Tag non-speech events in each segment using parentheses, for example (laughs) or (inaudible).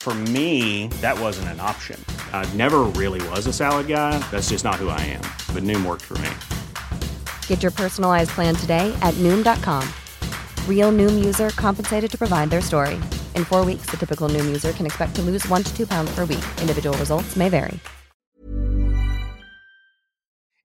For me, that wasn't an option. I never really was a salad guy. That's just not who I am. But Noom worked for me. Get your personalized plan today at Noom.com. Real Noom user compensated to provide their story. In four weeks, the typical Noom user can expect to lose one to two pounds per week. Individual results may vary.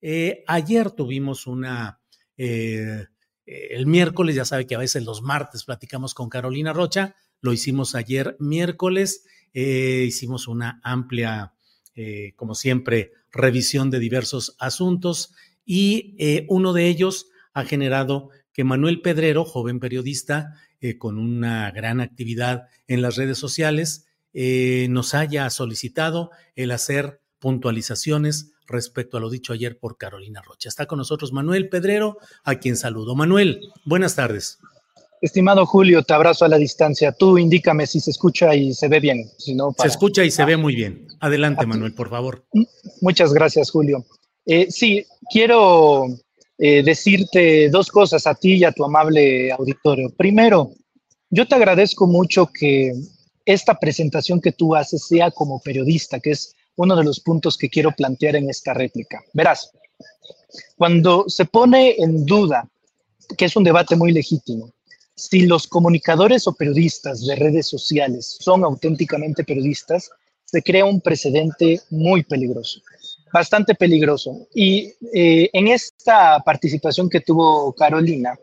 Eh, ayer tuvimos una. Eh, el miércoles, ya sabe que a veces los martes platicamos con Carolina Rocha. Lo hicimos ayer miércoles. Eh, hicimos una amplia, eh, como siempre, revisión de diversos asuntos y eh, uno de ellos ha generado que Manuel Pedrero, joven periodista con una gran actividad en las redes sociales, nos haya solicitado el hacer puntualizaciones respecto a lo dicho ayer por Carolina Rocha. Está con nosotros Manuel Pedrero, a quien saludo. Manuel, buenas tardes. Estimado Julio, te abrazo a la distancia. Tú indícame si se escucha y se ve bien. Si no, para... Se escucha y se ve muy bien. Adelante, Manuel, por favor. Muchas gracias, Julio. Eh, sí, quiero eh, decirte dos cosas a ti y a tu amable auditorio. Primero, yo te agradezco mucho que esta presentación que tú haces sea como periodista, que es uno de los puntos que quiero plantear en esta réplica. Verás, cuando se pone en duda, que es un debate muy legítimo, si los comunicadores o periodistas de redes sociales son auténticamente periodistas, se crea un precedente muy peligroso, bastante peligroso. Y eh, en esta participación que tuvo Carolina,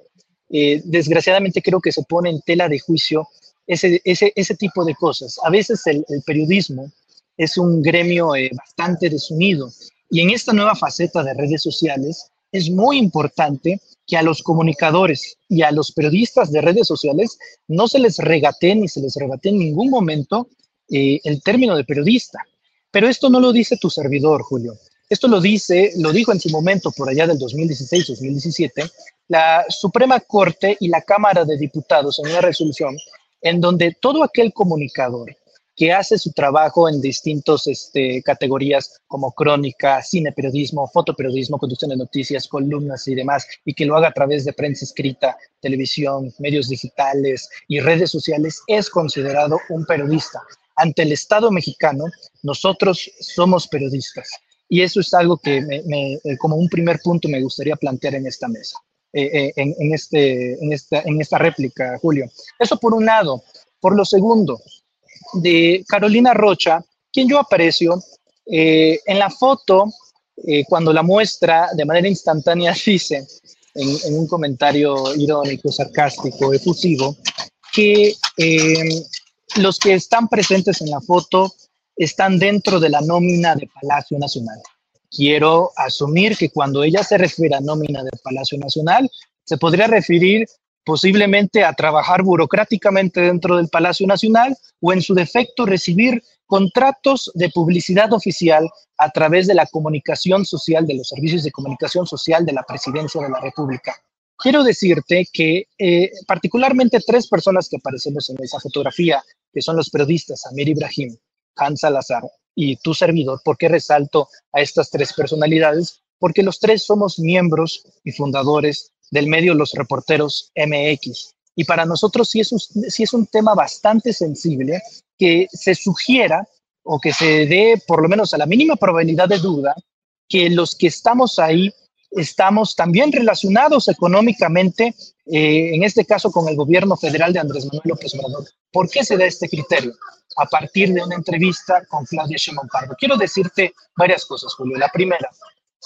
eh, desgraciadamente creo que se pone en tela de juicio ese, ese, ese tipo de cosas. A veces el, periodismo es un gremio eh, bastante desunido y en esta nueva faceta de redes sociales es muy importante que a los comunicadores y a los periodistas de redes sociales no se les regate ni se les rebate en ningún momento eh, el término de periodista. Pero esto no lo dice tu servidor, Julio. Esto lo dice, lo dijo en su momento por allá del 2016-2017, la Suprema Corte y la Cámara de Diputados en una resolución en donde todo aquel comunicador que hace su trabajo en distintas este, categorías como crónica, cine periodismo, fotoperiodismo, conducción de noticias, columnas y demás, y que lo haga a través de prensa escrita, televisión, medios digitales y redes sociales, es considerado un periodista. Ante el Estado mexicano, nosotros somos periodistas. Y eso es algo que me, eh, como un primer punto me gustaría plantear en esta mesa, eh, eh, en, en, este, en, esta, en esta réplica, Julio. Eso por un lado. Por lo segundo, de Carolina Rocha, quien yo aprecio. Eh, en la foto, eh, cuando la muestra de manera instantánea, (laughs) dice en, un comentario irónico, sarcástico, efusivo, que eh, los que están presentes en la foto están dentro de la nómina de Palacio Nacional. Quiero asumir que cuando ella se refiere a nómina de Palacio Nacional, se podría referir posiblemente a trabajar burocráticamente dentro del Palacio Nacional o en su defecto recibir contratos de publicidad oficial a través de la comunicación social, de los servicios de comunicación social de la Presidencia de la República. Quiero decirte que eh, particularmente tres personas que aparecemos en esa fotografía, que son los periodistas Amir Ibrahim, Hans Salazar y tu servidor, ¿por qué resalto a estas tres personalidades? Porque los tres somos miembros y fundadores del medio Los Reporteros MX. Y para nosotros sí es, un, sí es un tema bastante sensible que se sugiera o que se dé por lo menos a la mínima probabilidad de duda que los que estamos ahí estamos también relacionados económicamente, eh, en este caso con el gobierno federal de Andrés Manuel López Obrador. ¿Por qué se da este criterio? A partir de una entrevista con Claudia Sheinbaum. Quiero decirte varias cosas, Julio. La primera,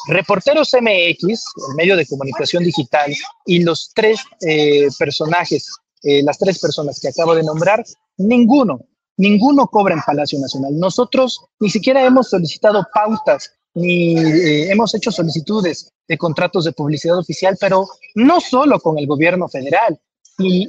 Reporteros MX, el medio de comunicación digital, y los tres eh, personajes, eh, las tres personas que acabo de nombrar, ninguno, ninguno cobra en Palacio Nacional. Nosotros ni siquiera hemos solicitado pautas ni eh, hemos hecho solicitudes de contratos de publicidad oficial, pero no solo con el gobierno federal, y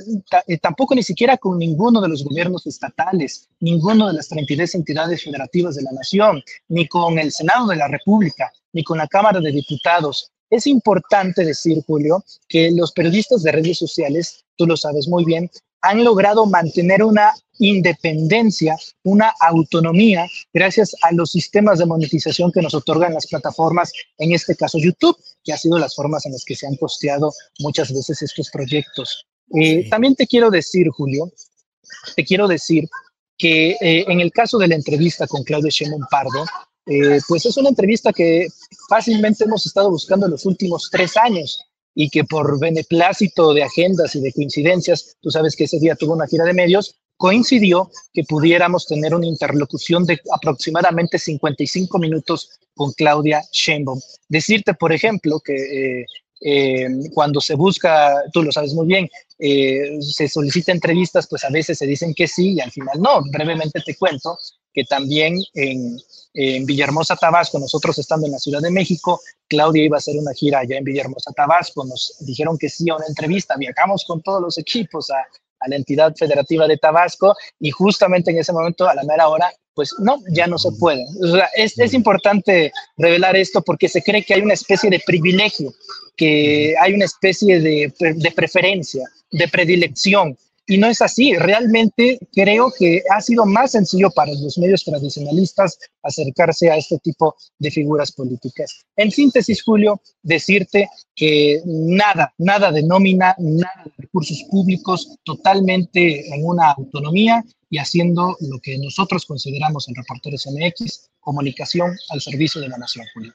tampoco ni siquiera con ninguno de los gobiernos estatales, ninguno de las 32 entidades federativas de la nación, ni con el Senado de la República, ni con la Cámara de Diputados. Es importante decir, Julio, que los periodistas de redes sociales, tú lo sabes muy bien, han logrado mantener una independencia, una autonomía, gracias a los sistemas de monetización que nos otorgan las plataformas, en este caso YouTube, que ha sido las formas en las que se han costeado muchas veces estos proyectos. Eh, también te quiero decir, Julio, te quiero decir que eh, en el caso de la entrevista con Claudio Sheinbaum Pardo, eh, pues es una entrevista que fácilmente hemos estado buscando en los últimos tres años y que por beneplácito de agendas y de coincidencias, tú sabes que ese día tuvo una gira de medios, coincidió que pudiéramos tener una interlocución de aproximadamente 55 minutos con Claudia Sheinbaum. Decirte, por ejemplo, que eh, cuando se busca, tú lo sabes muy bien, eh, se solicita entrevistas, pues a veces se dicen que sí y al final no. Brevemente te cuento que también en, en Villahermosa, Tabasco, nosotros estando en la Ciudad de México, Claudia iba a hacer una gira allá en Villahermosa, Tabasco, nos dijeron que sí a una entrevista, viajamos con todos los equipos a, a la entidad federativa de Tabasco y justamente en ese momento, a la mera hora, pues no, ya no se puede. es, es, importante revelar esto porque se cree que hay una especie de privilegio, que hay una especie de, de preferencia, de predilección y no es así. Realmente creo que ha sido más sencillo para los medios tradicionalistas acercarse a este tipo de figuras políticas. En síntesis, Julio, decirte que nada, nada de nómina, nada de recursos públicos, totalmente en una autonomía y haciendo lo que nosotros consideramos en Reporteros MX, comunicación al servicio de la nación, Julio.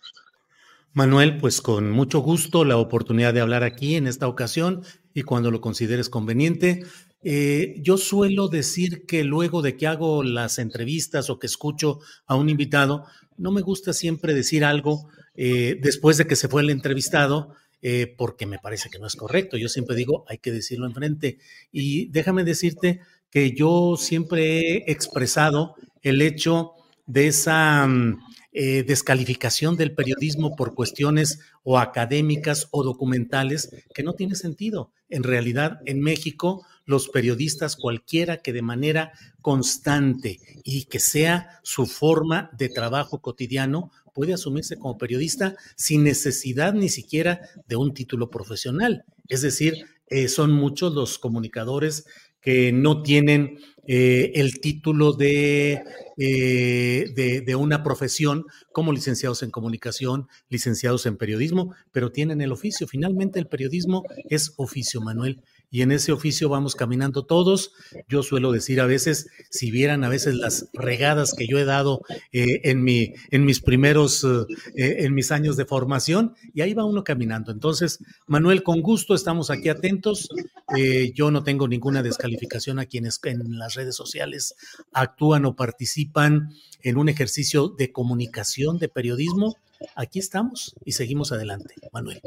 Manuel, pues con mucho gusto la oportunidad de hablar aquí en esta ocasión y cuando lo consideres conveniente. Eh, yo suelo decir que luego de que hago las entrevistas o que escucho a un invitado, no me gusta siempre decir algo eh, después de que se fue el entrevistado, eh, porque me parece que no es correcto. Yo siempre digo, hay que decirlo enfrente. Y déjame decirte que yo siempre he expresado el hecho de esa mm, descalificación del periodismo por cuestiones o académicas o documentales que no tiene sentido. En realidad, en México, los periodistas, cualquiera que de manera constante y que sea su forma de trabajo cotidiano, puede asumirse como periodista sin necesidad ni siquiera de un título profesional. Es decir, eh, son muchos los comunicadores que no tienen eh, el título de, eh, de, de, una profesión como licenciados en comunicación, licenciados en periodismo, pero tienen el oficio. Finalmente el periodismo es oficio, Manuel y en ese oficio vamos caminando todos. Yo suelo decir a veces, si vieran a veces las regadas que yo he dado eh, en, mi, en mis primeros, eh, en mis años de formación, y ahí va uno caminando. Entonces, Manuel, con gusto estamos aquí atentos. Eh, yo no tengo ninguna descalificación a quienes en las redes sociales actúan o participan en un ejercicio de comunicación, de periodismo. Aquí estamos y seguimos adelante, Manuel.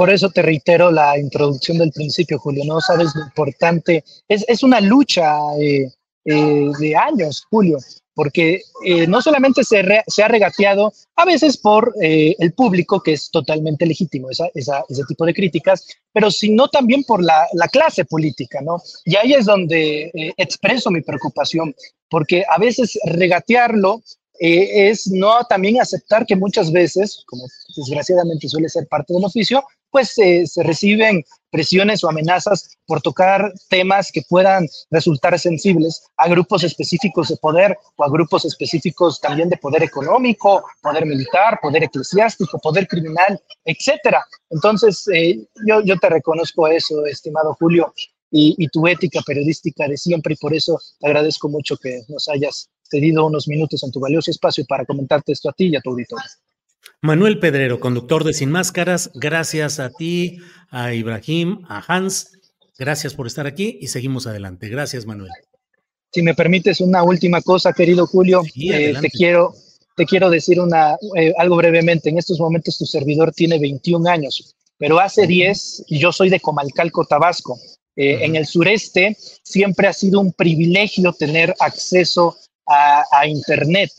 Por eso te reitero la introducción del principio, Julio. No sabes lo importante. Es, es una lucha eh, eh, de años, Julio, porque eh, no solamente se, re, se, ha regateado a veces por eh, el público, que es totalmente legítimo esa, esa, ese tipo de críticas, pero sino también por la, la clase política, ¿no? Y ahí es donde eh, expreso mi preocupación, porque a veces regatearlo eh, es no también aceptar que muchas veces, como desgraciadamente suele ser parte del oficio, pues se reciben presiones o amenazas por tocar temas que puedan resultar sensibles a grupos específicos de poder o a grupos específicos también de poder económico, poder militar, poder eclesiástico, poder criminal, etcétera. Entonces, eh, yo, yo te reconozco eso, estimado Julio, y, y tu ética periodística de siempre, y por eso te agradezco mucho que nos hayas cedido unos minutos en tu valioso espacio para comentarte esto a ti y a tu auditorio. Manuel Pedrero, conductor de Sin Máscaras, gracias a ti, a Ibrahim, a Hans, gracias por estar aquí y seguimos adelante. Gracias, Manuel. Si me permites una última cosa, querido Julio, sí, eh, te quiero te quiero decir una, eh, algo brevemente. En estos momentos tu servidor tiene 21 años, pero hace 10, yo soy de Comalcalco, Tabasco. Eh, en el sureste siempre ha sido un privilegio tener acceso a, a Internet.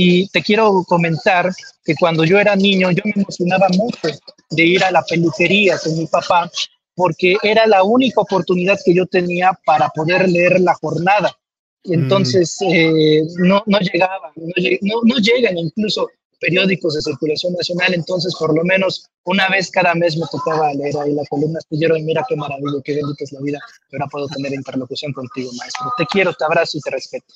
Y te quiero comentar que cuando yo era niño, yo me emocionaba mucho de ir a la peluquería con mi papá, porque era la única oportunidad que yo tenía para poder leer la jornada. Entonces, eh, no, no llegaban, no, no, llegan incluso periódicos de circulación nacional, entonces por lo menos una vez cada mes me tocaba leer ahí la columna astillero y mira qué maravilla, qué bendita es la vida, ahora puedo tener interlocución contigo, maestro. Te quiero, te abrazo y te respeto.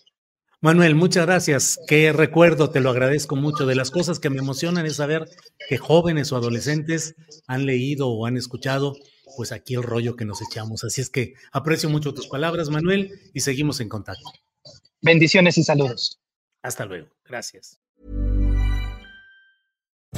Manuel, muchas gracias. Qué recuerdo, te lo agradezco mucho. De las cosas que me emocionan es saber que jóvenes o adolescentes han leído o han escuchado pues aquí el rollo que nos echamos. Así es que aprecio mucho tus palabras, Manuel, y seguimos en contacto. Bendiciones y saludos. Hasta luego. Gracias.